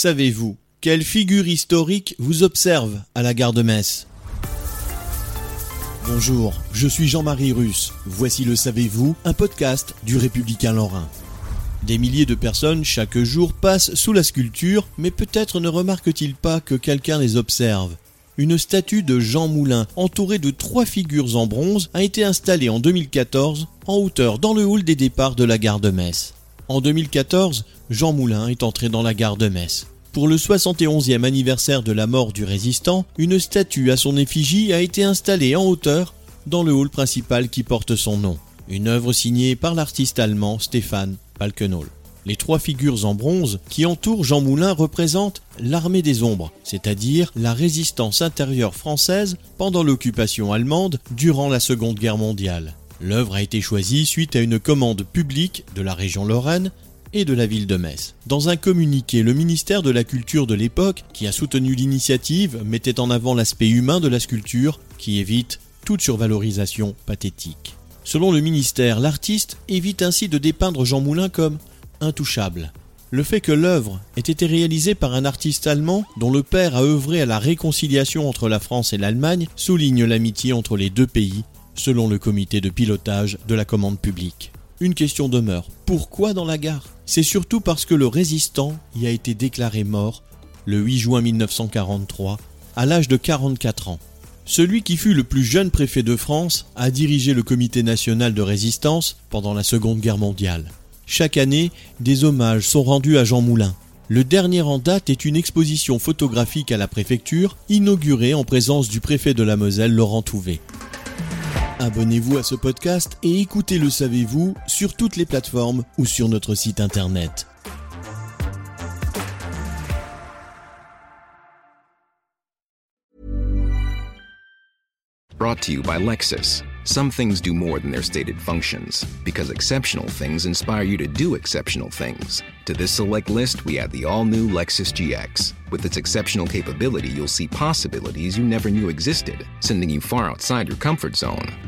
Savez-vous quelle figure historique vous observe à la gare de Metz? Bonjour, je suis Jean-Marie Russe. Voici le Savez-vous, un podcast du Républicain Lorrain. Des milliers de personnes chaque jour passent sous la sculpture, mais peut-être ne remarquent-ils pas que quelqu'un les observe. Une statue de Jean Moulin, entourée de trois figures en bronze, a été installée en 2014 en hauteur dans le hall des départs de la gare de Metz. En 2014, Jean Moulin est entré dans la gare de Metz. Pour le 71e anniversaire de la mort du résistant, une statue à son effigie a été installée en hauteur dans le hall principal qui porte son nom. Une œuvre signée par l'artiste allemand Stéphane Balkenhol. Les trois figures en bronze qui entourent Jean Moulin représentent l'armée des ombres, c'est-à-dire la résistance intérieure française pendant l'occupation allemande durant la Seconde Guerre mondiale. L'œuvre a été choisie suite à une commande publique de la région Lorraine et de la ville de Metz. Dans un communiqué, le ministère de la Culture de l'époque, qui a soutenu l'initiative, mettait en avant l'aspect humain de la sculpture, qui évite toute survalorisation pathétique. Selon le ministère, l'artiste évite ainsi de dépeindre Jean Moulin comme intouchable. Le fait que l'œuvre ait été réalisée par un artiste allemand dont le père a œuvré à la réconciliation entre la France et l'Allemagne souligne l'amitié entre les deux pays, selon le comité de pilotage de la commande publique. Une question demeure. Pourquoi dans la gare? C'est surtout parce que le résistant y a été déclaré mort le 8 juin 1943 à l'âge de 44 ans. Celui qui fut le plus jeune préfet de France a dirigé le comité national de résistance pendant la Seconde Guerre mondiale. Chaque année, des hommages sont rendus à Jean Moulin. Le dernier en date est une exposition photographique à la préfecture, inaugurée en présence du préfet de la Moselle, Laurent Touvet. Abonnez-vous à ce podcast et écoutez Le Savez-vous sur toutes les plateformes ou sur notre site internet. Brought to you by Lexus. Some things do more than their stated functions, because exceptional things inspire you to do exceptional things. To this select list, we add the all new Lexus GX. With its exceptional capability, you'll see possibilities you never knew existed, sending you far outside your comfort zone.